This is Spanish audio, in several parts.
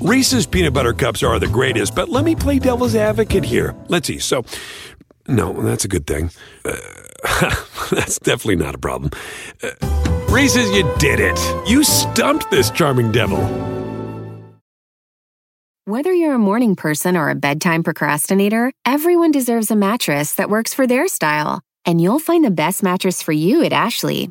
Reese's peanut butter cups are the greatest, but let me play devil's advocate here. Let's see. So, no, that's a good thing. Uh, that's definitely not a problem. Uh, Reese's, you did it. You stumped this charming devil. Whether you're a morning person or a bedtime procrastinator, everyone deserves a mattress that works for their style. And you'll find the best mattress for you at Ashley.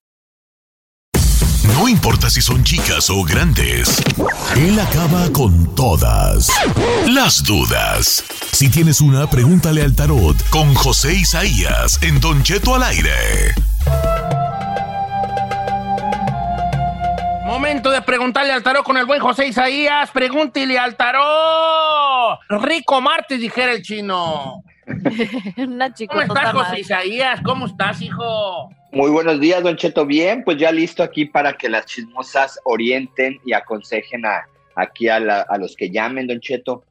No importa si son chicas o grandes, él acaba con todas las dudas. Si tienes una, pregúntale al tarot con José Isaías en Don Cheto al aire. Momento de preguntarle al tarot con el buen José Isaías. Pregúntele al tarot. Rico martes, dijera el chino. Una ¿Cómo estás, José Isaías? ¿Cómo estás, hijo? Muy buenos días, Don Cheto. Bien, pues ya listo aquí para que las chismosas orienten y aconsejen a, aquí a, la- a los que llamen, Don Cheto.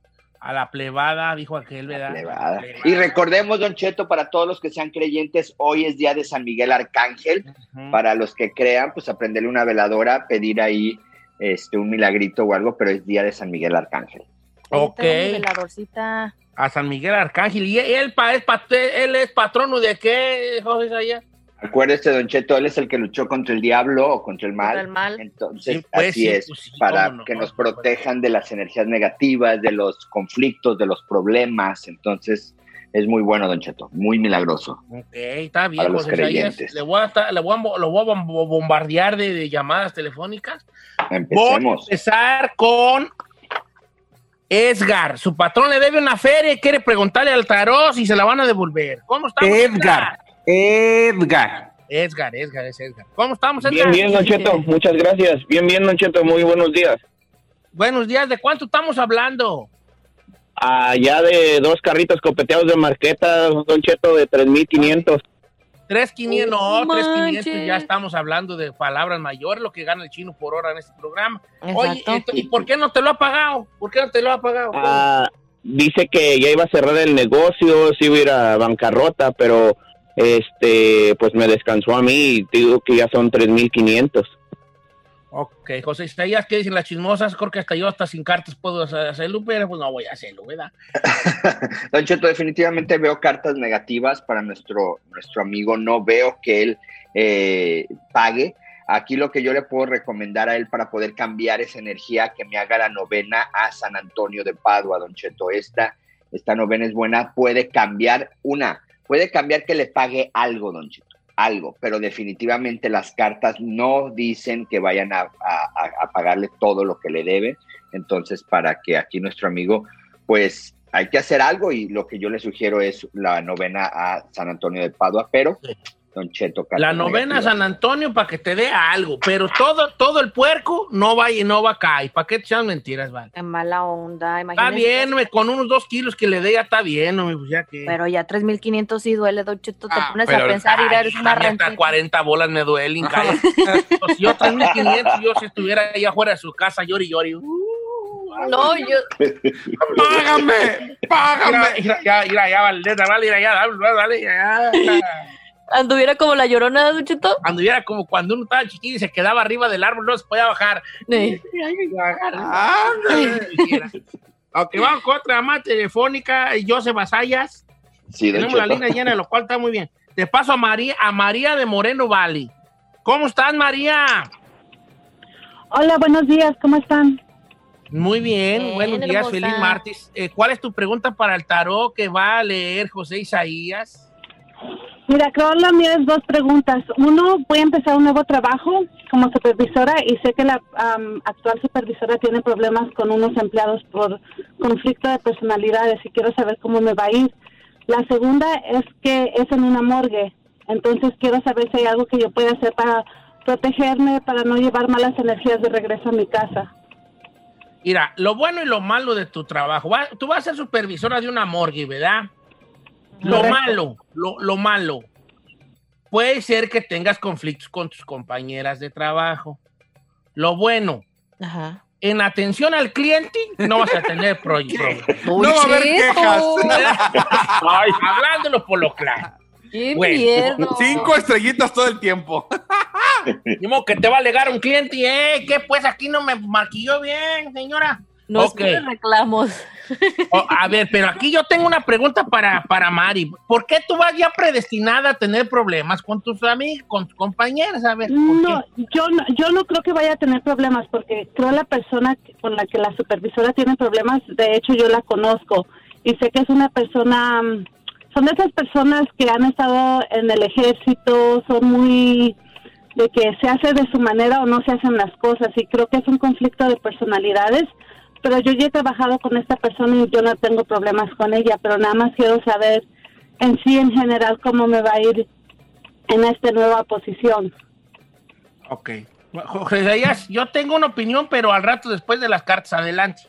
A la plebada, dijo aquel, ¿verdad? Plebada. Plebada. Y recordemos, Don Cheto, para todos los que sean creyentes, hoy es día de San Miguel Arcángel. Para los que crean, pues aprenderle una veladora, pedir ahí este, un milagrito o algo, pero es día de San Miguel Arcángel. Ok. Veladorcita. A San Miguel Arcángel. ¿Y él, pa- es, pat- él es patrono de qué, José Isaías? Acuérdese, Don Cheto, él es el que luchó contra el diablo o contra el mal. Contra el mal. Entonces, Sí, pues, así sí, es, pues, sí, para no, que nos protejan de las energías negativas, de los conflictos, de los problemas. Entonces, es muy bueno, Don Cheto, muy milagroso. Ok, está bien, Para los José creyentes. Le voy a, estar- le voy a, lo voy a bom- bombardear de, de llamadas telefónicas. Voy a Empecemos. empezar con Edgar. Su patrón le debe una feria y quiere preguntarle al tarot si se la van a devolver. ¿Cómo estamos? Edgar. Edgar. Edgar, Edgar, es Edgar. ¿Cómo estamos, Edgar? Bien, bien, Don Cheto. Muchas gracias. Bien, bien, Don Cheto. Muy buenos días. Buenos días. ¿De cuánto estamos hablando? Allá de dos carritos copeteados de marqueta, Don Cheto, de 3,500. 3,500, Oh, no, 3,500 manches. ya estamos hablando de palabras mayores, lo que gana el chino por hora en este programa. Oye. ¿y por qué no te lo ha pagado? ¿Por qué no te lo ha pagado? Ah, dice que ya iba a cerrar el negocio, sí iba a ir a bancarrota, pero este, pues me descansó a mí y digo que ya son 3,500. Ok, José Isaías, ¿qué dicen las chismosas? Creo que hasta yo, hasta sin cartas, puedo hacerlo, pero pues no voy a hacerlo, ¿verdad? Don Cheto, definitivamente veo cartas negativas para nuestro, nuestro amigo. No veo que él eh, pague. Aquí lo que yo le puedo recomendar a él para poder cambiar esa energía, que me haga la novena a San Antonio de Padua, Don Cheto. Esta, esta novena es buena, puede cambiar una, puede cambiar que le pague algo, Don Cheto, algo, pero definitivamente las cartas no dicen que vayan a, a- pagarle todo lo que le debe. Entonces, para que aquí nuestro amigo, pues hay que hacer algo y lo que yo le sugiero es la novena a San Antonio de Padua, pero. Don Cheto. cartas La novena. San Antonio para que te dé algo, pero todo, todo el puerco no va y no va acá. ¿Y para qué te echan mentiras, vale? Qué mala onda, Está imagínate. bien, me, con unos dos kilos que le dé ya está bien, pues ya que... Pero ya 3.500 sí duele, Don Cheto. Te Ah, pones pero- a pensar y Ay, eres una a mí hasta rentita. 40 bolas me duelen, cállate. Pues, si yo 3.500, yo si estuviera ahí afuera de su casa, llori, llori. Uh, No, yo... ¡Págame! ¡Págame! Mira, ya, mira, ya, Valdeta, vale, mira, ya, dale, dale, ya. Anduviera como la llorona, Don Cheto. Anduviera como cuando uno estaba chiquito y se quedaba arriba del árbol, no se podía bajar. Sí. Ok, vamos con otra más telefónica, José Basallas. Sí, Tenemos la línea llena, lo cual está muy bien. Te paso a María, a María de Moreno Valley. ¿Cómo estás, María? Hola, buenos días, ¿cómo están? Muy bien, Bien, buenos días, hermosa. feliz martes. Eh, ¿Cuál es tu pregunta para el tarot que va a leer José Isaías? Mira, creo la mía es dos preguntas. Uno, voy a empezar un nuevo trabajo como supervisora y sé que la actual supervisora tiene problemas con unos empleados por conflicto de personalidades y quiero saber cómo me va a ir. La segunda es que es en una morgue, entonces quiero saber si hay algo que yo pueda hacer para protegerme, para no llevar malas energías de regreso a mi casa. Mira, lo bueno y lo malo de tu trabajo. Tú vas a ser supervisora de una morgue, ¿verdad? Lo Correcto. malo, lo, lo malo. puede ser que tengas conflictos con tus compañeras de trabajo. Lo bueno, Ajá. en atención al cliente no vas a tener pro- problemas. No va a haber quejas. Ay, hablándolo por lo claro. ¡Qué Bueno. Cinco estrellitas todo el tiempo. Ni modo que te va a alegar un cliente y, eh, ¿qué? Pues aquí no me maquilló bien, señora. No Ok. es reclamos. Oh, a ver, pero aquí yo tengo una pregunta para, para Mari. ¿Por qué tú vas ya predestinada a tener problemas con tus amigos, con tus compañeras? A ver, ¿por No, qué? yo no, yo no creo que vaya a tener problemas porque creo la persona con la que la supervisora tiene problemas, de hecho yo la conozco y sé que es una persona, son de esas personas que han estado en el ejército, son muy de que se hace de su manera o no se hacen las cosas y creo que es un conflicto de personalidades, pero yo ya he trabajado con esta persona y yo no tengo problemas con ella, pero nada más quiero saber en sí en general cómo me va a ir en esta nueva posición. Ok. Jorge Isaías, yo tengo una opinión, pero al rato después de las cartas, adelante.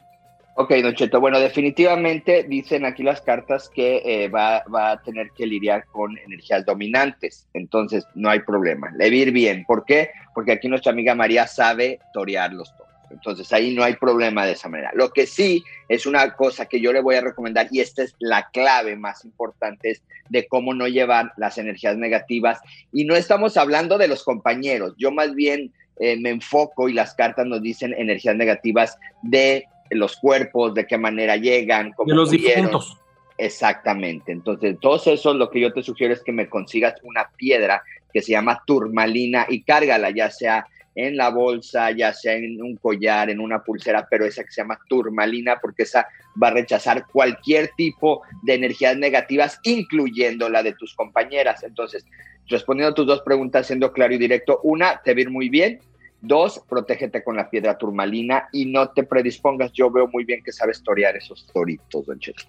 Ok, Don Cheto, bueno, definitivamente dicen aquí las cartas que eh, va, va a tener que lidiar con energías dominantes, entonces no hay problema, le va a ir bien. ¿Por qué? Porque aquí nuestra amiga María sabe torear los toros, entonces ahí no hay problema de esa manera. Lo que sí es una cosa que yo le voy a recomendar, y esta es la clave más importante, es de cómo no llevar las energías negativas, y no estamos hablando de los compañeros, yo más bien eh, me enfoco y las cartas nos dicen energías negativas de los cuerpos, de qué manera llegan, cómo De los murieron. difuntos. Exactamente. Entonces, todos esos, lo que yo te sugiero es que me consigas una piedra que se llama turmalina y cárgala, ya sea en la bolsa, ya sea en un collar, en una pulsera, pero esa que se llama turmalina, porque esa va a rechazar cualquier tipo de energías negativas, incluyendo la de tus compañeras. Entonces, respondiendo a tus dos preguntas, siendo claro y directo, una, te va muy bien. Dos, protégete con la piedra turmalina y no te predispongas. Yo veo muy bien que sabes torear esos toritos, don Cheto.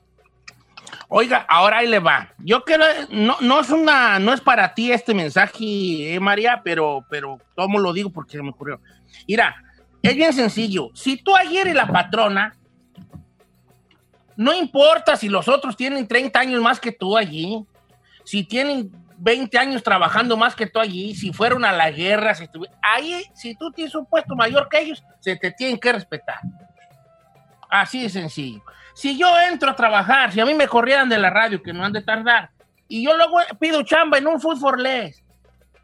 Oiga, ahora ahí le va. Yo quiero, no, no es una, no es para ti este mensaje, eh, María, pero, pero tomo lo digo porque se me ocurrió. Mira, es bien sencillo. Si tú ayer eres la patrona, no importa si los otros tienen 30 años más que tú allí, si tienen 20 años trabajando más que tú allí, si fueron a la guerra, si estuvi- ahí, si tú tienes un puesto mayor que ellos, se te tienen que respetar. Así de sencillo. Si yo entro a trabajar, si a mí me corrieran de la radio, que no han de tardar, y yo luego pido chamba en un Food for Less,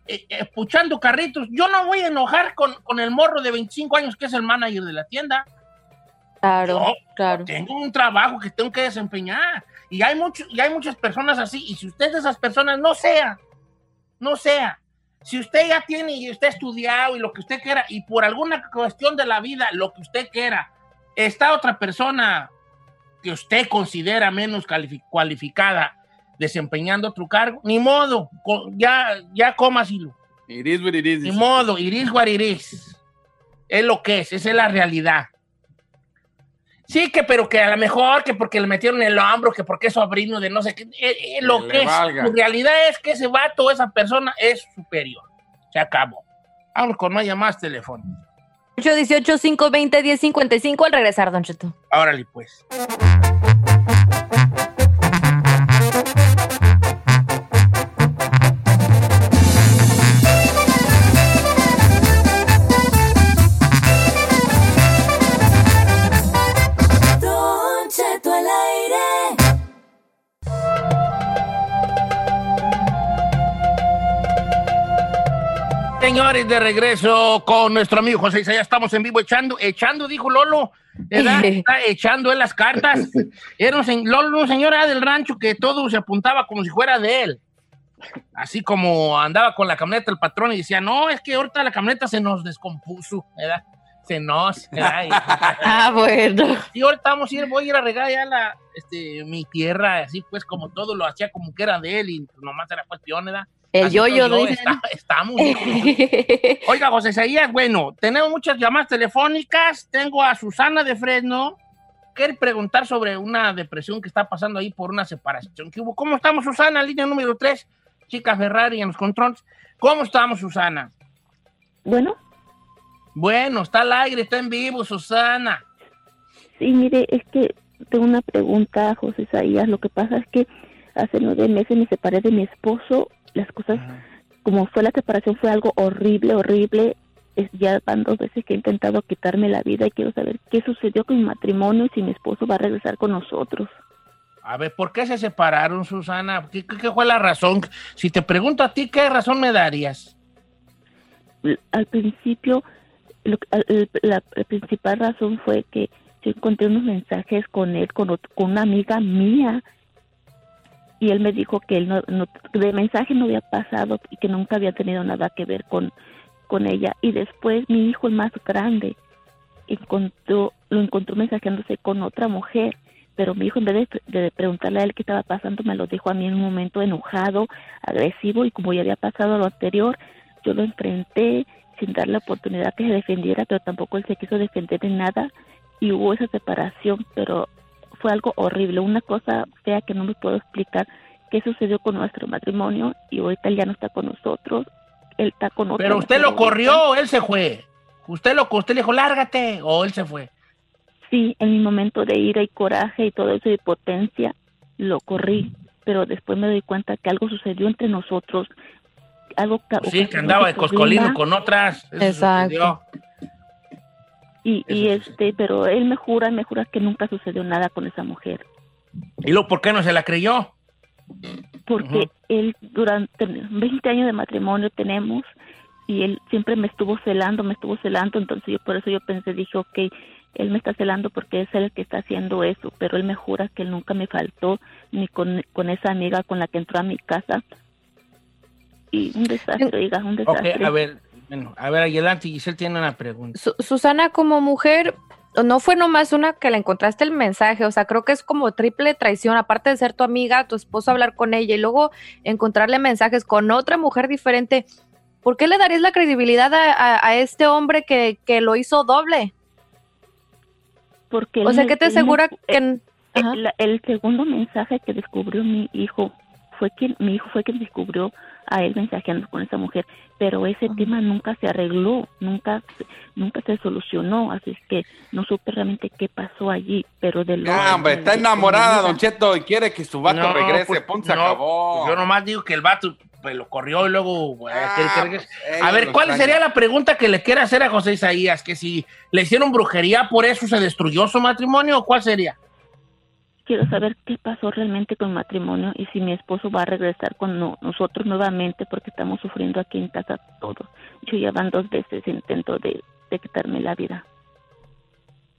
eh, eh, puchando carritos, yo no voy a enojar con, con el morro de 25 años que es el manager de la tienda. Claro, Yo claro. tengo un trabajo que tengo que desempeñar. Y hay, mucho, y hay muchas personas así. Y si usted es de esas personas, no sea. No sea. Si usted ya tiene y usted ha estudiado y lo que usted quiera, y por alguna cuestión de la vida, lo que usted quiera, está otra persona que usted considera menos cualificada desempeñando otro cargo, ni modo, ya, ya cómasilo. It is what it is. Ni modo, iris what it is. Es lo que es, esa es la realidad. Sí, que pero que a lo mejor, que porque le metieron el hombro, que porque es sobrino de no sé qué. eh, eh, lo Que que es, valga. la realidad es que ese vato, esa persona es superior. Se acabó. Vamos con más llamadas telefónicas. 818-520-1055 al regresar, Don Cheto. Órale, pues. Señores, de regreso con nuestro amigo José Isaías. Estamos en vivo echando, echando, dijo Lolo. ¿verdad? Está echando en las cartas. Era un, Lolo, del rancho que todo se apuntaba como si fuera de él. Así como andaba con la camioneta el patrón y decía, no, es que ahorita la camioneta se nos descompuso, ¿verdad? Se nos, ¿verdad? Ah, bueno. y ahorita vamos a ir, voy a ir a regar ya la, este, mi tierra, así pues como todo lo hacía como que era de él y nomás era cuestión, ¿verdad? El yo-yo, dicen. está- estamos. dijo. Oiga, José Isaías, bueno, tenemos muchas llamadas telefónicas. Tengo a Susana de Fresno. Quiere preguntar sobre una depresión que está pasando ahí por una separación que hubo. ¿Cómo estamos, Susana? Línea número 3, chica Ferrari en los controles. ¿Cómo estamos, Susana? Bueno, Bueno, está al aire, está en vivo, Susana. sí, mire, es que tengo una pregunta, José Isaías. Lo que pasa es que hace nueve meses me separé de mi esposo. Las cosas como fue la separación, fue algo horrible, horrible. Es, ya van dos veces que he intentado quitarme la vida y quiero saber qué sucedió con mi matrimonio y si mi esposo va a regresar con nosotros. A ver, ¿por qué se separaron, Susana? ¿Qué, qué- qué fue la razón? Si te pregunto a ti, ¿qué razón me darías? Al principio, lo al- la, la principal razón fue que yo encontré unos mensajes con él, con, con una amiga mía, y él me dijo que él no, no- de mensaje no había pasado y que nunca había tenido nada que ver con, con ella. Y después mi hijo, el más grande, encontró, lo encontró mensajeándose con otra mujer, pero mi hijo en vez de, de preguntarle a él qué estaba pasando, me lo dijo a mí en un momento enojado, agresivo, y como ya había pasado lo anterior, yo lo enfrenté sin darle la oportunidad que se defendiera, pero tampoco él se quiso defender de nada y hubo esa separación, pero fue algo horrible, una cosa fea que no me puedo explicar qué sucedió con nuestro matrimonio y ahorita él ya no está con nosotros, él está con otra Pero usted lo corrió él se fue. Usted lo usted le dijo, lárgate, o él se fue. Sí, en mi momento de ira y coraje y todo eso de potencia, lo corrí, pero después me doy cuenta que algo sucedió entre nosotros, algo ca- Sí, que andaba de coscolino con otras. Eso Exacto. sucedió. Y, y este, pero él me jura, me jura que nunca sucedió nada con esa mujer, ¿Y luego por qué no se la creyó? porque él durante 20 años de matrimonio tenemos y él siempre me estuvo celando, me estuvo celando, entonces yo por eso yo pensé, dije, ok, él me está celando porque es él el que está haciendo eso, pero él me jura que él nunca me faltó ni con, con esa amiga con la que entró a mi casa. Y un desastre, oiga, un desastre. a ver, bueno, a ver, adelante, Giselle tiene una pregunta. Su- Susana, como mujer, no fue nomás una que le encontraste el mensaje, o sea, creo que es como triple traición, aparte de ser tu amiga, tu esposo hablar con ella y luego encontrarle mensajes con otra mujer diferente. ¿Por qué le darías la credibilidad a, a- a este hombre que, que lo hizo doble? Porque O sea, ¿qué te asegura eh, que... El, el segundo mensaje que descubrió mi hijo fue quien mi hijo fue quien descubrió a él mensajeando con esa mujer pero ese tema nunca se arregló nunca se- nunca se solucionó así es que no supe realmente qué pasó allí pero de lo Ya, hombre, está enamorada, Don Cheto, y quiere que su vato No, regrese. pues, Punto, se no, acabó. pues yo nomás digo que el vato pues, lo corrió y luego... eh, que regrese. ella a ver, ¿cuál extraña. sería la pregunta que le quiere hacer a José Isaías? ¿Que si le hicieron brujería, por eso se destruyó su matrimonio o cuál sería? Quiero saber qué pasó realmente con el matrimonio y si mi esposo va a regresar con no- nosotros nuevamente porque estamos sufriendo aquí en casa todos yo ya van dos veces intento de, de quitarme la vida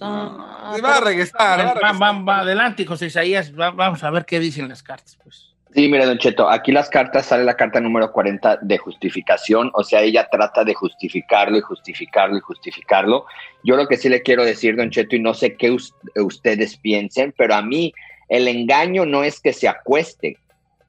Ah, Sí, va a regresar. va a Va, regresar. va- va adelante, José Isaías. va- vamos a ver qué dicen las cartas. Pues. Sí, mire, Don Cheto, aquí las cartas sale la carta número 40 de justificación, o sea, ella trata de justificarlo y justificarlo y justificarlo. Yo lo que sí le quiero decir, Don Cheto, y no sé qué us- ustedes piensen, pero a mí el engaño no es que se acueste,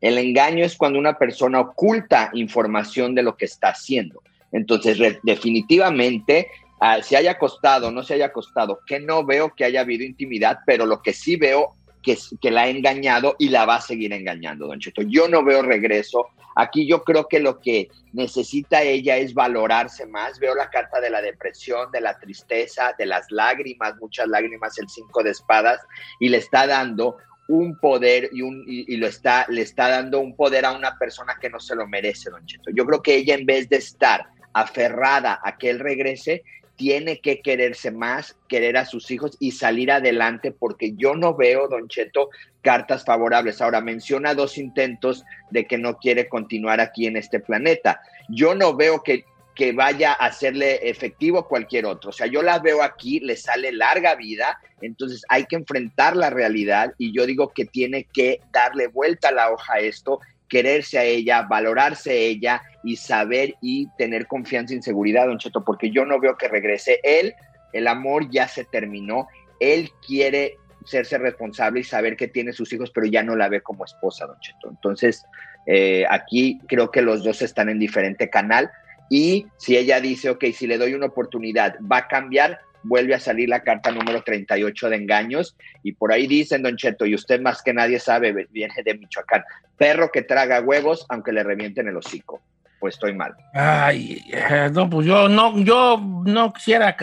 el engaño es cuando una persona oculta información de lo que está haciendo. Entonces, definitivamente, ah, si haya acostado no se haya acostado, que no veo que haya habido intimidad, pero lo que sí veo que, la ha engañado y la va a seguir engañando, Don Cheto. Yo no veo regreso. Aquí yo creo que lo que necesita ella es valorarse más. Veo la carta de la depresión, de la tristeza, de las lágrimas, muchas lágrimas, el cinco de espadas, y le está dando un poder y, un, y, y lo está, le está dando un poder a una persona que no se lo merece, Don Cheto. Yo creo que ella en vez de estar aferrada a que él regrese, tiene que quererse más, querer a sus hijos y salir adelante, porque yo no veo, Don Cheto, cartas favorables. Ahora menciona dos intentos de que no quiere continuar aquí en este planeta. Yo no veo que, que vaya a hacerle efectivo cualquier otro. O sea, yo la veo aquí, le sale larga vida, entonces hay que enfrentar la realidad y yo digo que tiene que darle vuelta a la hoja a esto quererse a ella, valorarse ella y saber y tener confianza y seguridad, don Cheto, porque yo no veo que regrese. Él, el amor ya se terminó, él quiere serse responsable y saber que tiene sus hijos, pero ya no la ve como esposa, don Cheto. Entonces, eh, aquí creo que los dos están en diferente canal y si ella dice, ok, si le doy una oportunidad, va a cambiar, vuelve a salir la carta número 38 de engaños y por ahí dicen, don Cheto, y usted más que nadie sabe, viene de Michoacán, perro que traga huevos aunque le revienten el hocico. Pues estoy mal. Ay, eh, no, pues yo no, yo no quisiera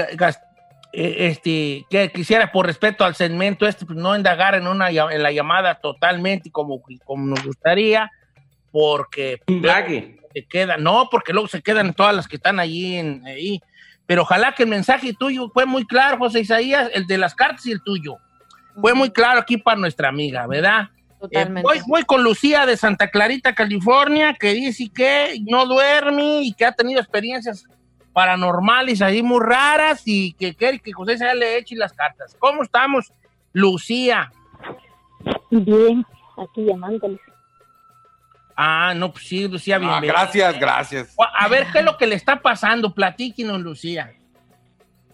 eh, este, que quisiera por respeto al segmento este, pues no indagar en una en la llamada totalmente como, como nos gustaría, porque Indague. se quedan. No, porque luego se quedan todas las que están allí. En, ahí. Pero ojalá que el mensaje tuyo fue muy claro, José Isaías, el de las cartas y el tuyo. Fue muy claro aquí para nuestra amiga, ¿verdad? Totalmente. Eh, voy, voy con Lucía de Santa Clarita, California, que dice que no duerme y que ha tenido experiencias paranormales ahí muy raras y que quiere que José Isaías le eche las cartas. ¿Cómo estamos, Lucía? Bien, aquí llamándoles. Ah, no, pues sí, Lucía, Ah, bienvenida. gracias, gracias. A ver, ¿qué es lo que le está pasando? Platíquenos, Lucía.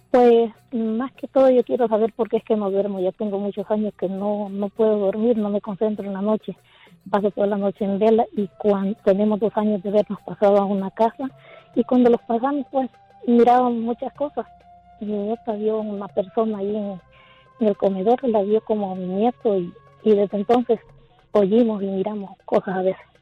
Pues más que todo yo quiero saber por qué es que no duermo. Ya tengo muchos años que no, no puedo dormir, no me concentro en la noche. Paso toda la noche en vela y cuando tenemos dos años de habernos pasado a una casa y cuando los pasamos pues mirábamos muchas cosas. Mi nieta vio una persona ahí en, el comedor, la vio como mi nieto y desde entonces oímos y miramos cosas a veces.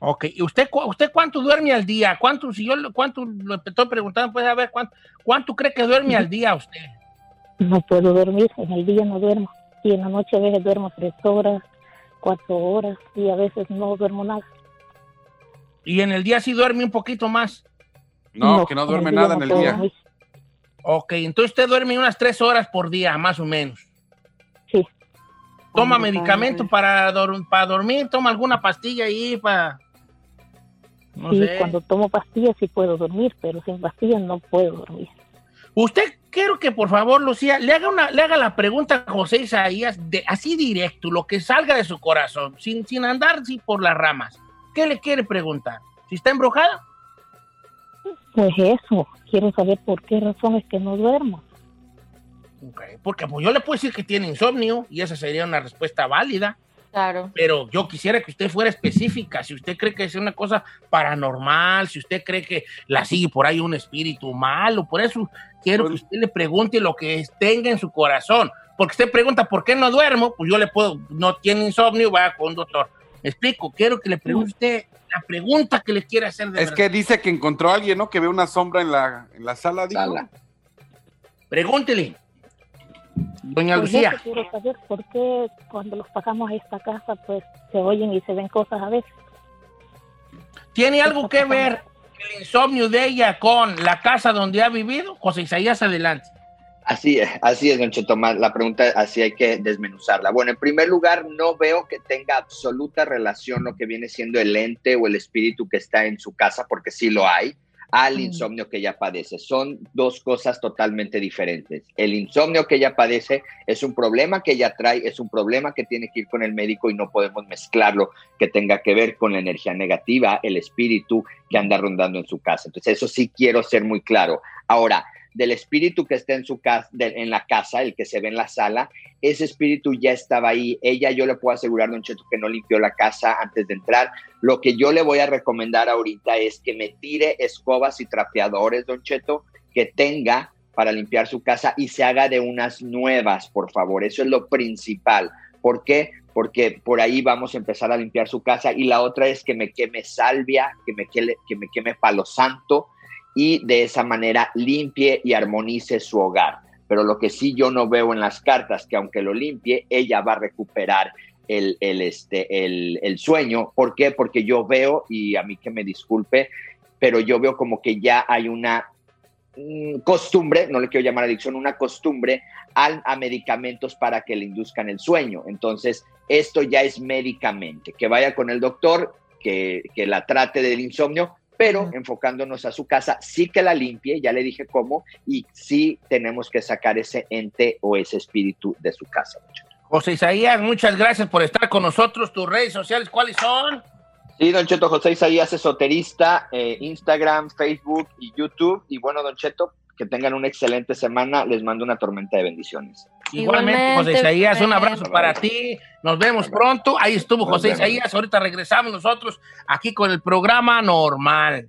Ok, ¿y usted, cu- usted cuánto duerme al día? ¿Cuánto, si yo lo- cuánto lo estoy preguntando, pues a ver, ¿cuánto, cuánto cree que duerme al día usted? No puedo dormir, en el día no duermo y en la noche a veces duermo tres horas, cuatro horas y a veces no duermo nada. Y en el día sí duerme un poquito más. No, que no duerme nada en el día. dormir. Ok, entonces usted duerme unas tres horas por día, más o menos. Sí. ¿Toma medicamento para, dor- para dormir? ¿Toma alguna pastilla ahí para...? No sí, sé. cuando tomo pastillas sí puedo dormir, pero sin pastillas no puedo dormir. Usted quiero que por favor, Lucía, le haga una, le haga la pregunta a José Isaías de, así directo, lo que salga de su corazón, sin, sin andar así por las ramas. ¿Qué le quiere preguntar? ¿Si está embrujada? Pues eso, quiero saber por qué razón es que no duermo. Ok, Porque pues, yo le puedo decir que tiene insomnio y esa sería una respuesta válida. Claro. Pero yo quisiera que usted fuera específica. Si usted cree que es una cosa paranormal, si usted cree que la sigue por ahí un espíritu malo, por eso quiero que usted le pregunte lo que tenga en su corazón. Porque usted pregunta, ¿por qué no duermo? Pues yo le puedo, no tiene insomnio, vaya con un doctor. Me explico, quiero que le pregunte usted la pregunta que le quiere hacer de Es verdad. que dice que encontró a alguien, ¿no? Que ve una sombra en la, en la sala. Sala. Pregúntele. Doña Pues Lucía. eso quiero saber por qué cuando los pasamos a esta casa pues se oyen y se ven cosas a veces. ¿Tiene algo que ver el insomnio de ella con la casa donde ha vivido? José Isaías, adelante. Así es, así es, don. Ma- La pregunta así hay que desmenuzarla. Bueno, en primer lugar, no veo que tenga absoluta relación lo que viene siendo el ente o el espíritu que está en su casa, porque sí lo hay, al insomnio que ella padece. Son dos cosas totalmente diferentes. El insomnio que ella padece es un problema que ella trae, es un problema que tiene que ir con el médico y no podemos mezclarlo que tenga que ver con la energía negativa, el espíritu que anda rondando en su casa. Entonces, eso sí quiero ser muy claro. Ahora, del espíritu que está en su casa, en la casa, el que se ve en la sala, ese espíritu ya estaba ahí. Ella, yo le puedo asegurar, Don Cheto, que no limpió la casa antes de entrar. Lo que yo le voy a recomendar ahorita es que me tire escobas y trapeadores, Don Cheto, que tenga para limpiar su casa y se haga de unas nuevas, por favor. Eso es lo principal. ¿Por qué? Porque por ahí vamos a empezar a limpiar su casa. Y la otra es que me queme salvia, que me queme, que me queme palo santo y de esa manera limpie y armonice su hogar. Pero lo que sí yo no veo en las cartas, que aunque lo limpie, ella va a recuperar el, el, este, el, el sueño. ¿Por qué? Porque yo veo, y a mí que me disculpe, pero yo veo como que ya hay una mm, costumbre, no le quiero llamar adicción, una costumbre al- a medicamentos para que le induzcan el sueño. Entonces, esto ya es médicamente. Que vaya con el doctor, que, que la trate del insomnio, pero enfocándonos a su casa, sí que la limpie, ya le dije cómo, y sí tenemos que sacar ese ente o ese espíritu de su casa. José Isaías, muchas gracias por estar con nosotros. Tus redes sociales, ¿cuáles son? Sí, Don Cheto, José Isaías, esoterista, eh, Instagram, Facebook y YouTube. Y bueno, Don Cheto, que tengan una excelente semana. Les mando una tormenta de bendiciones. Igualmente, José Isaías, un abrazo para ti. Nos vemos pronto. Ahí estuvo José. Isaías. Ahorita regresamos nosotros aquí con el programa normal.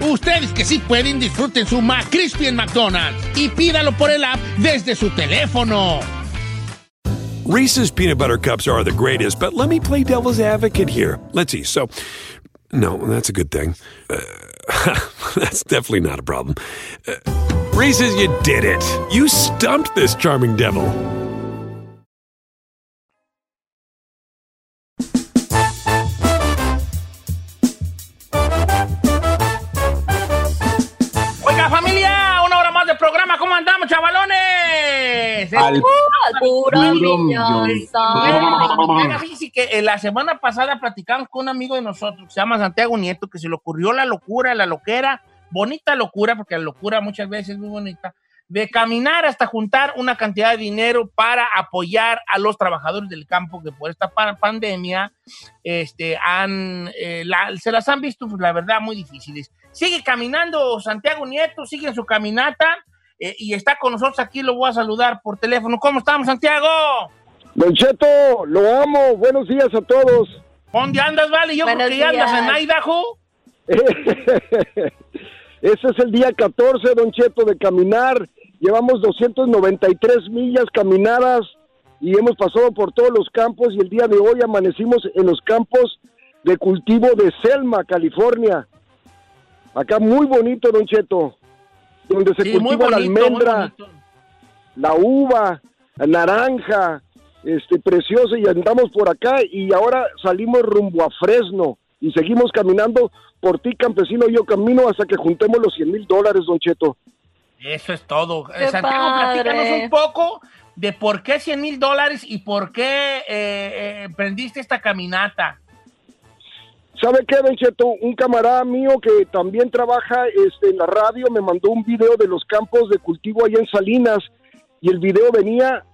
Ustedes que sí pueden, disfruten su McCrispy en McDonald's y pídalo por el app desde su teléfono. Reese's peanut butter cups are the greatest, but let me play devil's advocate here. Let's see. So, no, that's a good thing. Uh, that's definitely not a problem. Uh, Reese's, you did it. You stumped this charming devil. Andamos, chavalones? Al puro Oiga, fíjese que eh, la semana pasada platicamos con un amigo de nosotros que se llama Santiago Nieto, que se le ocurrió la locura, la loquera, bonita locura, porque la locura muchas veces es muy bonita, de caminar hasta juntar una cantidad de dinero para apoyar a los trabajadores del campo que por esta pa- pandemia este, han, eh, la- se las han visto, pues, la verdad, muy difíciles. Sigue caminando Santiago Nieto, sigue en su caminata eh, y está con nosotros aquí, lo voy a saludar por teléfono. ¿Cómo estamos, Santiago? Don Cheto, lo amo. Buenos días a todos. ¿Dónde andas, vale? Yo creo Buenos que ya andas días. en Idaho. Ese es el día 14, Don Cheto, de caminar. Llevamos 293 millas caminadas y hemos pasado por todos los campos y el día de hoy amanecimos en los campos de cultivo de Selma, California. Acá muy bonito, Don Cheto, donde se Sí, cultiva la bonito, almendra, la uva, la naranja, este precioso y andamos por acá y ahora salimos rumbo a Fresno y seguimos caminando por ti campesino yo camino hasta que juntemos los 100 mil dólares don Cheto Eso es todo. Qué Eh, Santiago, padre. platícanos un poco de por qué 100 mil dólares y por qué eh, eh, emprendiste esta caminata. ¿Sabe qué, Don Cheto? Un camarada mío que también trabaja este, en la radio me mandó un video de los campos de cultivo allá en Salinas y el video venía,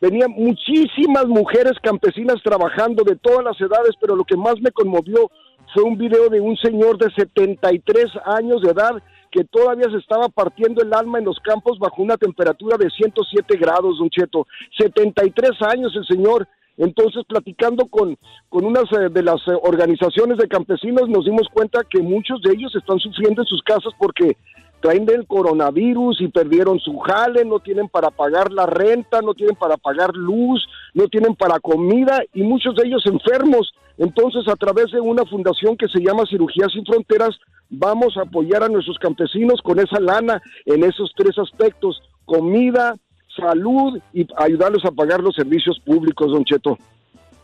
venía muchísimas mujeres campesinas trabajando de todas las edades, pero lo que más me conmovió fue un video de un señor de 73 años de edad que todavía se estaba partiendo el alma en los campos bajo una temperatura de 107 grados, Don Cheto. 73 años el señor. Entonces, platicando con, con unas eh, de las eh, organizaciones de campesinos, nos dimos cuenta que muchos de ellos están sufriendo en sus casas porque traen del coronavirus y perdieron su jale, no tienen para pagar la renta, no tienen para pagar luz, no tienen para comida y muchos de ellos enfermos. Entonces, a través de una fundación que se llama Cirugía Sin Fronteras, vamos a apoyar a nuestros campesinos con esa lana en esos tres aspectos, comida, salud y ayudarlos a pagar los servicios públicos, don Cheto.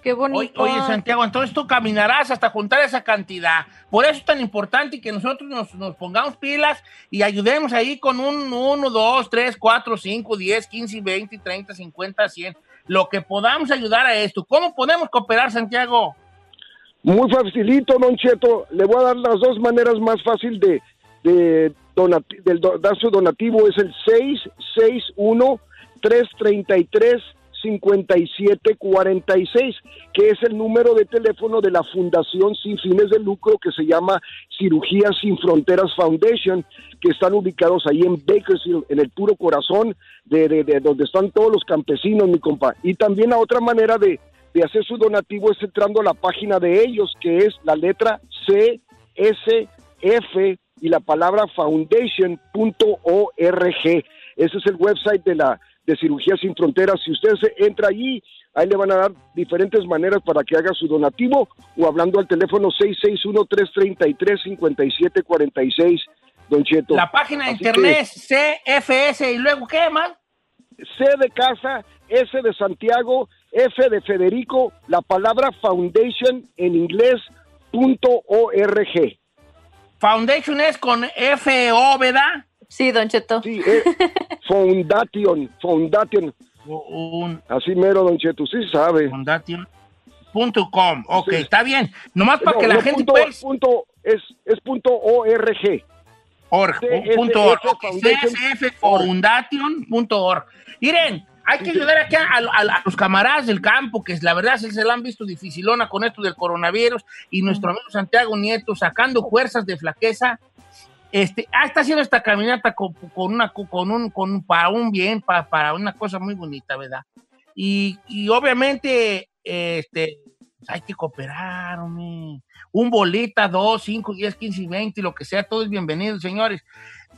Qué bonito. oye, Santiago, entonces tú caminarás hasta juntar esa cantidad. Por eso es tan importante que nosotros nos, nos pongamos pilas y ayudemos ahí con un 1, 2, 3, 4, 5, 10, 15, 20, 30, 50, 100. Lo que podamos ayudar a esto. ¿Cómo podemos cooperar, Santiago? Muy facilito, don Cheto. Le voy a dar las dos maneras más fácil de, de donati- del do- dar su donativo. Es el 661-333-5746, que es el número de teléfono de la Fundación Sin Fines de Lucro que se llama Cirugía Sin Fronteras Foundation, que están ubicados ahí en Bakersfield, en el puro corazón de, de- de donde están todos los campesinos, mi compa. Y también la otra manera de, de hacer su donativo es entrando a la página de ellos, que es la letra C, S, F y la palabra foundation.org. Ese es el website de la de Cirugía Sin Fronteras. Si usted se entra allí, ahí le van a dar diferentes maneras para que haga su donativo o hablando al teléfono 661-333-5746, Don Cheto. La página de Así internet que- CFS y luego ¿qué más? C de casa, S de Santiago, F de Federico, la palabra foundation en inglés, punto org. Foundation es con F-O, ¿verdad? Sí, Don Cheto. Sí, eh, foundation, foundation. Así mero, Don Cheto, sí sabe. Foundation. Punto com. Ok, está bien. Nomás para No, que la no, gente punto, pues, punto- es, es punto org. Org, CSF punto org. Ok, Foundation. csffoundation.org. Miren, hay que ayudar aquí a, a- a los camaradas del campo, que la verdad se, se la han visto dificilona con esto del coronavirus, y nuestro amigo Santiago Nieto sacando fuerzas de flaqueza. Este, ah, está haciendo esta caminata con, con una, con un, con, para un bien, para, para una cosa muy bonita, ¿verdad? Y, y obviamente, este, hay que cooperar, hombre. Un bolita, dos, cinco, diez, quince y veinte, lo que sea, todo es bienvenido, señores.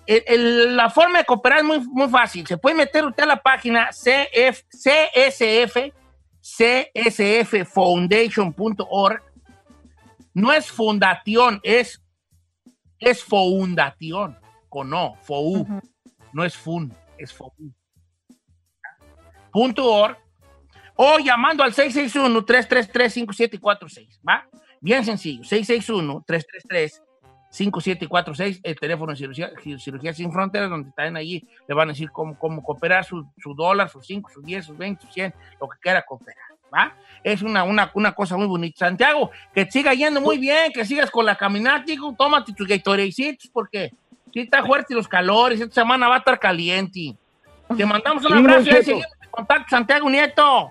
El- el- la forma de cooperar es muy, muy fácil. Se puede meter usted a la página CF, CSF, csffoundation.org. No es fundación, es, es fundación, con O, FOU. No es fun, es FOU. Punto org. O llamando al 661-333-5746, ¿va? Bien sencillo, 661-333-5746, el teléfono de cirugía, Cirugía Sin Fronteras, donde están allí, le van a decir cómo, cómo cooperar, su, su dólar, sus 5, sus 10, sus 20, sus 100, lo que quiera cooperar, ¿va? Es una, una, una cosa muy bonita. Santiago, que siga yendo muy bien, que sigas con la caminata, hijo, tómate tus Gatorecitos, porque sí está fuerte los calores, esta semana va a estar caliente. Te mandamos un abrazo y seguimos en contacto, Santiago Nieto.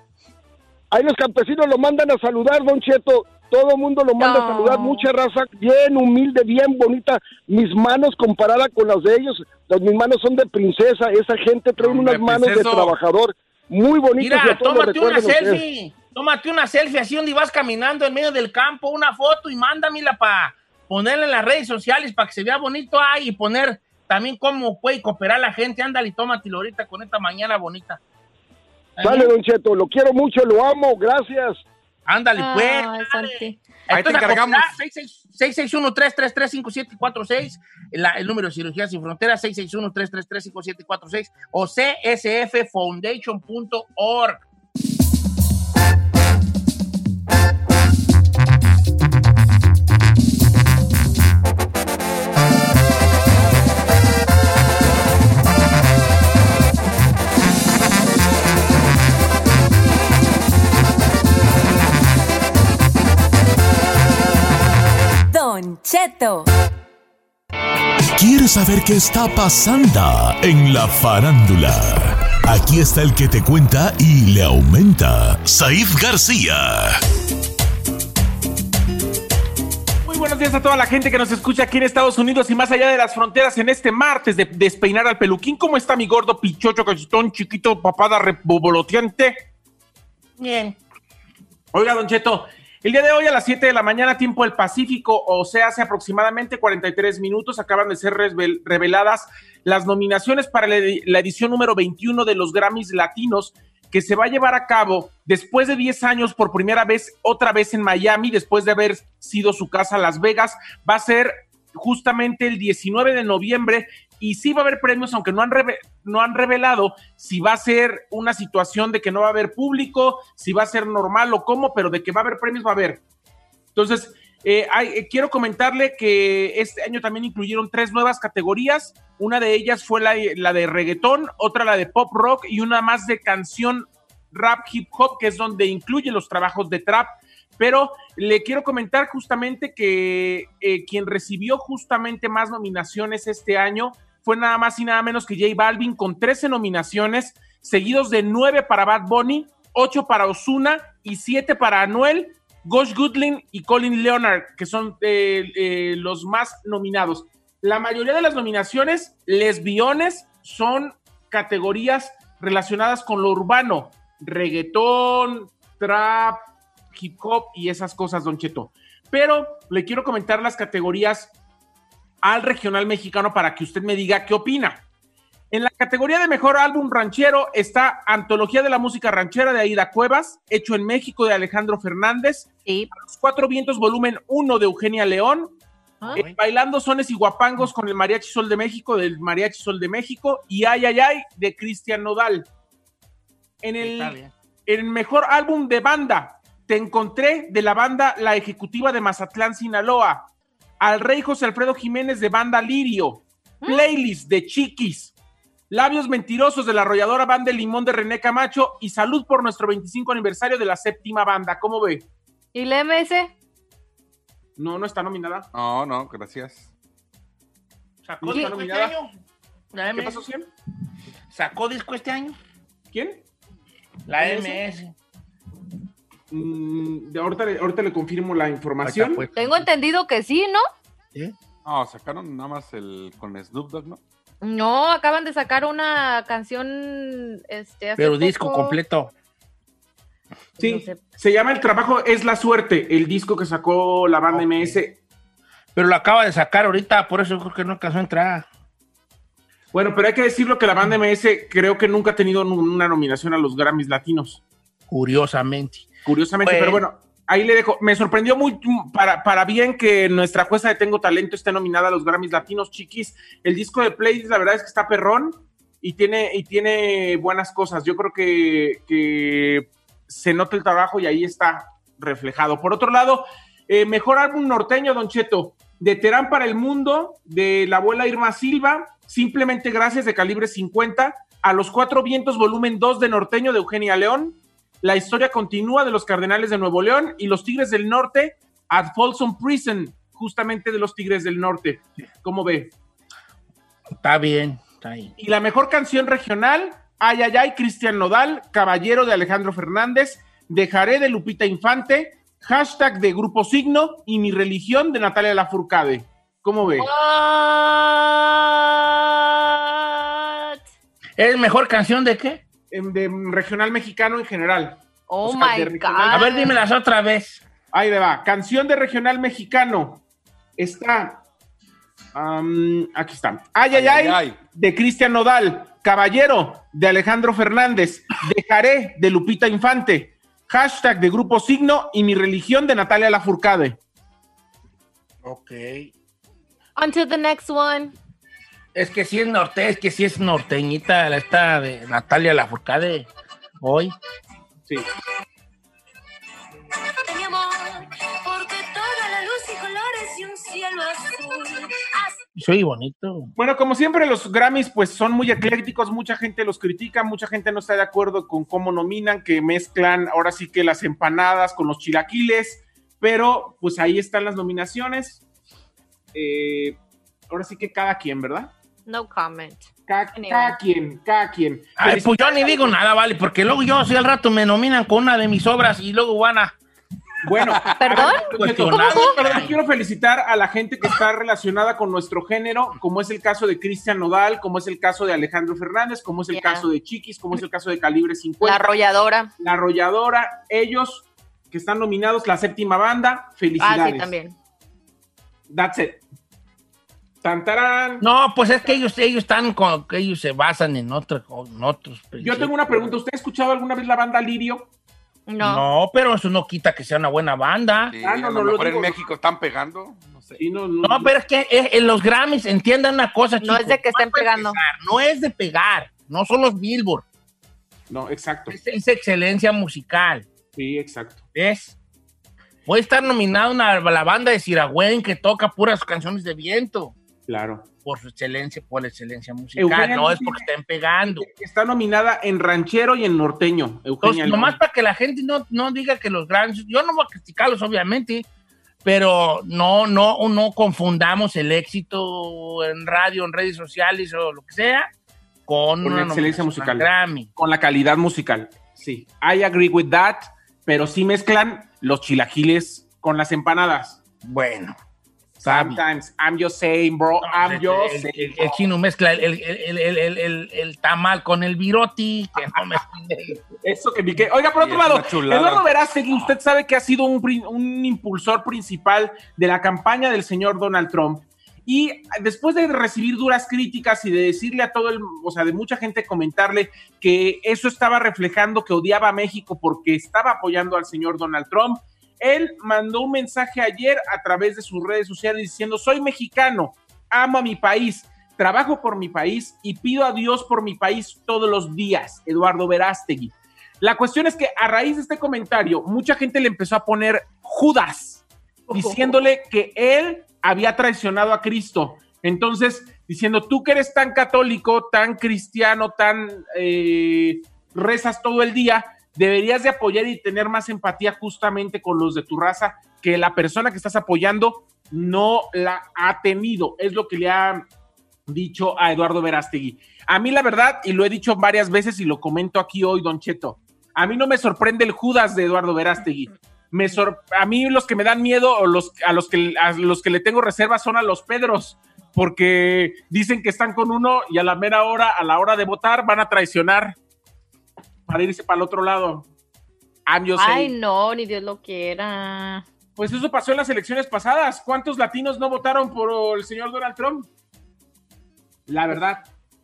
Ahí los campesinos lo mandan a saludar, Don Cheto. Todo el mundo lo manda a saludar. Mucha raza, bien humilde, bien bonita. Mis manos comparadas con las de ellos, las mis manos son de princesa. Esa gente trae unas manos de trabajador muy bonitas. y Mira, tómate una ustedes. selfie. Tómate una selfie así donde vas caminando en medio del campo, una foto y mándamela para ponerla en las redes sociales para que se vea bonito ahí y poner también cómo puede cooperar la gente. Ándale y tómatelo ahorita con esta mañana bonita. Sale, Don Cheto, lo quiero mucho, lo amo, gracias. Ándale, pues. Santi. Ahí te encargamos. 661-333-5746, la- el número de Cirugía Sin Fronteras, 661-333-5746 o csffoundation.org. Cheto. ¿Quieres saber qué está pasando en la farándula? Aquí está el que te cuenta y le aumenta, Saif García. Muy buenos días a toda la gente que nos escucha aquí en Estados Unidos y más allá de las fronteras en este martes de despeinar al peluquín. ¿Cómo está mi gordo pichocho, cachetón, chiquito, papada reboboloteante? Bien. Oiga, Don Cheto, el día de hoy a las 7 de la mañana, tiempo del Pacífico, o sea, hace aproximadamente 43 minutos, acaban de ser revel- reveladas las nominaciones para la edición número 21 de los Grammys Latinos, que se va a llevar a cabo después de 10 años por primera vez, otra vez en Miami, después de haber sido su casa Las Vegas. Va a ser justamente el 19 de noviembre y sí va a haber premios, aunque no han, no han revelado si va a ser una situación de que no va a haber público, si va a ser normal o cómo, pero de que va a haber premios va a haber. Entonces, eh, hay- eh, quiero comentarle que este año también incluyeron tres nuevas categorías. Una de ellas fue la, la de reggaetón, otra la de pop rock y una más de canción rap hip hop, que es donde incluye los trabajos de trap. Pero le quiero comentar justamente que eh, quien recibió justamente más nominaciones este año fue nada más y nada menos que J Balvin con 13 nominaciones, seguidos de 9 para Bad Bunny, 8 para Osuna y 7 para Anuel, Gosh Goodlin y Colin Leonard, que son eh, eh, los más nominados. La mayoría de las nominaciones, lesbiones, son categorías relacionadas con lo urbano, reggaetón, trap, hip hop y esas cosas, Don Cheto. Pero le quiero comentar las categorías al regional mexicano para que usted me diga qué opina. En la categoría de mejor álbum ranchero está Antología de la Música Ranchera de Aida Cuevas, hecho en México de Alejandro Fernández, Los Cuatro Vientos volumen 1 de Eugenia León, eh, Bailando Sones y Guapangos con el Mariachi Sol de México del Mariachi Sol de México y Ay Ay Ay de Cristian Nodal. En el, en el mejor álbum de banda, te encontré de la banda La Ejecutiva de Mazatlán, Sinaloa, al rey José Alfredo Jiménez de banda Lirio, playlist de Chiquis, Labios Mentirosos de la arrolladora banda El Limón de René Camacho y salud por nuestro 25 aniversario de la séptima banda. ¿Cómo ve? ¿Y la MS? No, no está nominada. No, no, gracias. ¿Sacó ¿No está disco este nominada? año? La ¿Qué MS. pasó, Cien? ¿Sacó disco este año? ¿Quién? La MS. MS. Mm, de ahorita, le- ahorita le confirmo la información. pues. Tengo entendido que sí, ¿no? No, sacaron nada más el con Snoop Dogg, ¿no? No, acaban de sacar una canción, este, hace Pero disco completo. Sí, se llama El Trabajo es la Suerte, el disco que sacó la banda MS. Pero lo acaba de sacar ahorita, por eso creo que no alcanzó a entrar. Bueno, pero hay que decirlo que la banda MS creo que nunca ha tenido una nominación a los Grammys latinos. Curiosamente. Curiosamente, Bueno. pero bueno, ahí le dejo. Me sorprendió muy para, para bien que nuestra jueza de Tengo Talento esté nominada a los Grammys Latinos, chiquis. El disco de Playlist, la verdad es que está perrón y tiene, y tiene buenas cosas. Yo creo que, que se nota el trabajo y ahí está reflejado. Por otro lado, eh, mejor álbum norteño, Don Cheto, de Terán para el Mundo, de la abuela Irma Silva, simplemente gracias de calibre 50, a los Cuatro Vientos, volumen 2 de Norteño de Eugenia León, la historia continúa de los Cardenales de Nuevo León y los Tigres del Norte, at Folsom Prison, justamente de los Tigres del Norte. ¿Cómo ve? Está bien, está ahí. Y la mejor canción regional, Ay, ay, ay, Cristian Nodal, Caballero de Alejandro Fernández, Dejaré de Lupita Infante, hashtag de Grupo Signo y Mi Religión de Natalia Lafourcade. ¿Cómo ve? ¿Es mejor canción de qué? De regional mexicano en general. Oh O sea, my God. A ver, dímelas otra vez. Ahí va. Canción de regional mexicano. Está. aquí está. Ay, ay, ay. Ay, ay, ay. De Cristian Nodal. Caballero de Alejandro Fernández. Dejaré de Lupita Infante. Hashtag de Grupo Signo y mi religión de Natalia Lafourcade. Ok. On to the next one. Es que sí es norte, es que sí es norteñita la esta de Natalia Lafourcade hoy. Sí. mi amor, porque toda la luz y colores y un cielo azul. Soy bonito. Bueno, como siempre, los Grammys pues son muy eclécticos, mucha gente los critica, mucha gente no está de acuerdo con cómo nominan, que mezclan ahora sí que las empanadas con los chilaquiles, pero pues ahí están las nominaciones. Eh, ahora sí que cada quien, ¿verdad? No comment. Cada, cada quien, cada quien. Ay, pues yo ni digo nada, vale, porque luego yo si al rato me nominan con una de mis obras y luego van a Bueno, ¿Perdón? Perdón, quiero felicitar a la gente que está relacionada con nuestro género, como es el caso de Cristian Nodal, como es el caso de Alejandro Fernández, como es el Yeah. caso de Chiquis, como es el caso de Calibre 50. La arrolladora. La arrolladora, ellos que están nominados, la séptima banda, felicidades. Ah, sí, también. That's it. Tantarán. No, pues es que ellos, ellos están con, que ellos se basan en otros, en otros Yo tengo una pregunta. ¿Usted ha escuchado alguna vez la banda Lirio? No. No, pero eso no quita que sea una buena banda. Sí, Ah, no, a no, lo lo mejor digo. en México están pegando. No sé. Sí, no, no, No, pero es que eh, en los Grammys entiendan una cosa, No chicos. es de que estén pegando. no es de pegar, no son los Billboard, no, exacto. es, es excelencia musical, Sí, exacto. ¿ves? Puede estar nominada una, la banda de Siragüen que toca puras canciones de viento Claro. por su excelencia, por la excelencia musical, Eugenia no es porque estén pegando. Está nominada en ranchero y en norteño. Eugenia Entonces, nomás para que la gente no, no diga que los Grammys, yo no voy a criticarlos obviamente, pero no, no, no confundamos el éxito en radio, en redes sociales o lo que sea con, Con una la excelencia musical. al Grammy. con la calidad musical. Sí, I agree with that, pero sí mezclan los chilaquiles con las empanadas. Bueno. Sometimes I'm just saying, bro. I'm el, just el- saying. el- el chino mezcla el, el- el- el- el- el- el tamal con el viroti. Que no me Eso que vi que. Oiga, por otro lado. Eduardo Verástegui, usted sabe que ha sido un, un impulsor principal de la campaña del señor Donald Trump. Y después de recibir duras críticas y de decirle a todo el, o sea, de mucha gente comentarle que eso estaba reflejando que odiaba a México porque estaba apoyando al señor Donald Trump, él mandó un mensaje ayer a través de sus redes sociales diciendo, soy mexicano, amo a mi país, trabajo por mi país y pido a Dios por mi país todos los días, Eduardo Verástegui. La cuestión es que a raíz de este comentario, mucha gente le empezó a poner Judas, diciéndole que él había traicionado a Cristo. Entonces, diciendo, tú que eres tan católico, tan cristiano, tan eh, rezas todo el día, deberías de apoyar y tener más empatía justamente con los de tu raza, que la persona que estás apoyando no la ha tenido. Es lo que le ha dicho a Eduardo Verástegui. A mí la verdad, y lo he dicho varias veces y lo comento aquí hoy, Don Cheto, a mí no me sorprende el Judas de Eduardo Verástegui. Me sor- a mí los que me dan miedo o los, a, los que, a los que le tengo reservas son a los Pedros, porque dicen que están con uno y a la mera hora, a la hora de votar, van a traicionar para irse para el otro lado. I'm just Ay, saying. no, ni Dios lo quiera. Pues eso pasó en las elecciones pasadas. ¿Cuántos latinos no votaron por el señor Donald Trump? La verdad,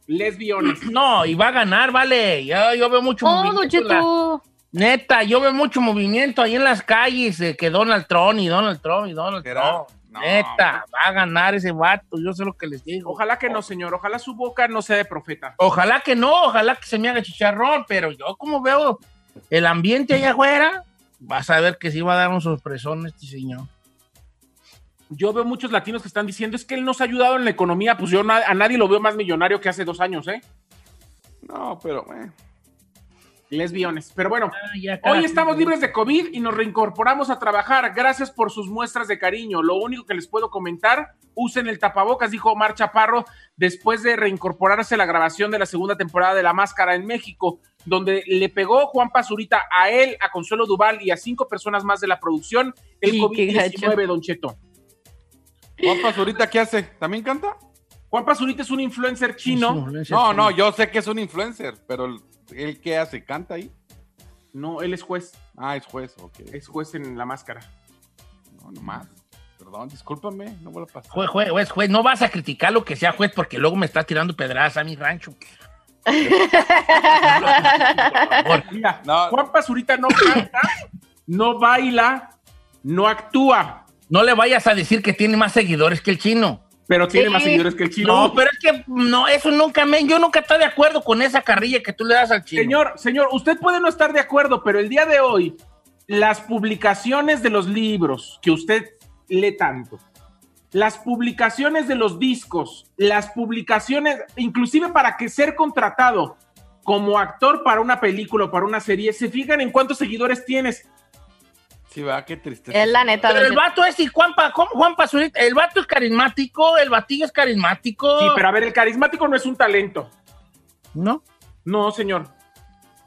lesbiones. No, y va a ganar, vale. Yo, yo veo mucho Oh, movimiento. la-. Neta, yo veo mucho movimiento ahí en las calles de que Donald Trump y Donald Trump y Donald Trump. Neta, va a ganar ese vato, yo sé lo que les digo. Ojalá que no, señor. Ojalá su boca no sea de profeta. Ojalá que no, ojalá que se me haga chicharrón, pero yo como veo el ambiente allá afuera, vas a ver que sí va a dar un sorpresón este señor. Yo veo muchos latinos que están diciendo es que él nos ha ayudado en la economía. Pues yo a nadie lo veo más millonario que hace dos años, ¿eh? No, pero. eh. Lesbiones. Pero bueno, cada hoy estamos libres de COVID y nos reincorporamos a trabajar. Gracias por sus muestras de cariño. Lo único que les puedo comentar, usen el tapabocas, dijo Omar Chaparro, después de reincorporarse a la grabación de la segunda temporada de La Máscara en México, donde le pegó Juan Pazurita a él, a Consuelo Duval y a cinco personas más de la producción el Sí, qué COVID-19, Don Cheto. Juan Pazurita, ¿qué hace? ¿También canta? Juan Pazurita es un influencer chino. No, no, yo sé que es un influencer, pero el- ¿él qué hace? ¿Canta ahí? No, él es juez. Ah, es juez, ok. Es juez en La Máscara. No, nomás. Perdón, discúlpame, no vuelvo a pasar. Juez, juez, juez, juez, no vas a criticar lo que sea juez porque luego me estás tirando pedradas a mi rancho. Mira, Juan Pazurita no canta, no baila, no actúa. No le vayas a decir que tiene más seguidores que el chino. Pero tiene más seguidores que el chino. No, pero es que no, eso nunca me, yo nunca estoy de acuerdo con esa carrilla que tú le das al chino. Señor, señor, usted puede no estar de acuerdo, pero el día de hoy, las publicaciones de los libros que usted lee tanto, las publicaciones de los discos, las publicaciones, inclusive para que ser contratado como actor para una película o para una serie, se fijan en cuántos seguidores tienes. Sí, va, qué tristeza. Es la neta. Pero el vato es y Juan, Pa- ¿cómo, Juan Pazurita, el vato es carismático, el batillo es carismático. Sí, pero a ver, el carismático no es un talento. ¿No? No, señor.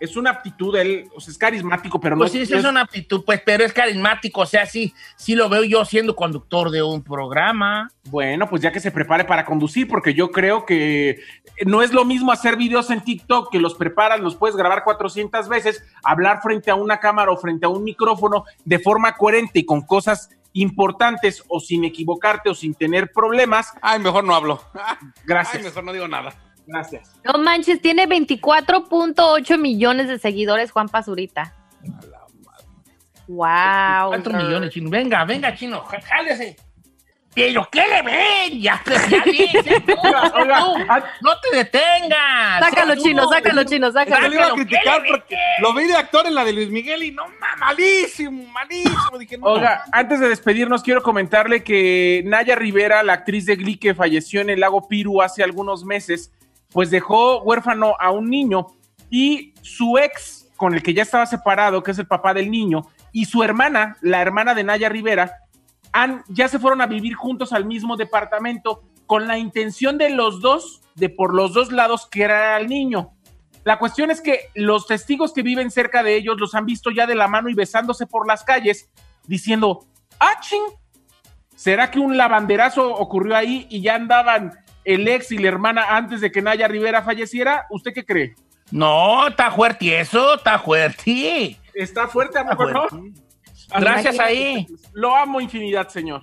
Es una aptitud, él, o sea, es carismático, pero Pues no sí, sí es una aptitud, pues, pero es carismático, o sea, sí, sí lo veo yo siendo conductor de un programa. Bueno, pues ya que se prepare para conducir, porque yo creo que no es lo mismo hacer videos en TikTok que los preparas, los puedes grabar 400 veces, hablar frente a una cámara o frente a un micrófono de forma coherente y con cosas importantes o sin equivocarte o sin tener problemas. Ay, mejor no hablo. Gracias. Ay, mejor no digo nada. Gracias. No manches, tiene 24.8 millones de seguidores Juan Pazurita. Wow. ¿Cuántos millones, chino? Venga, venga, chino, já- jálese. ¿Pero qué le ven? Ya, ya Oiga, ah, no te detengas. Sácalo, Tú. chino, sácalo, chino, sácalo. le iba a Sácalo, criticar ¿qué le porque lo vi de actor en la de Luis Miguel y no, ma- malísimo, malísimo. Dije, no. Oiga, antes de despedirnos, quiero comentarle que Naya Rivera, la actriz de Glee que falleció en el lago Piru hace algunos meses, pues dejó huérfano a un niño y su ex, con el que ya estaba separado, que es el papá del niño, y su hermana, la hermana de Naya Rivera, han, ya se fueron a vivir juntos al mismo departamento con la intención de los dos, de por los dos lados, que era al niño. La cuestión es que los testigos que viven cerca de ellos los han visto ya de la mano y besándose por las calles, diciendo, ah, ching, ¿Será que un lavanderazo ocurrió ahí y ya andaban el ex y la hermana antes de que Naya Rivera falleciera? ¿Usted qué cree? No, está fuerte eso, está fuerte. Está fuerte, ¿a poco no? Gracias ahí. Lo amo infinidad, señor.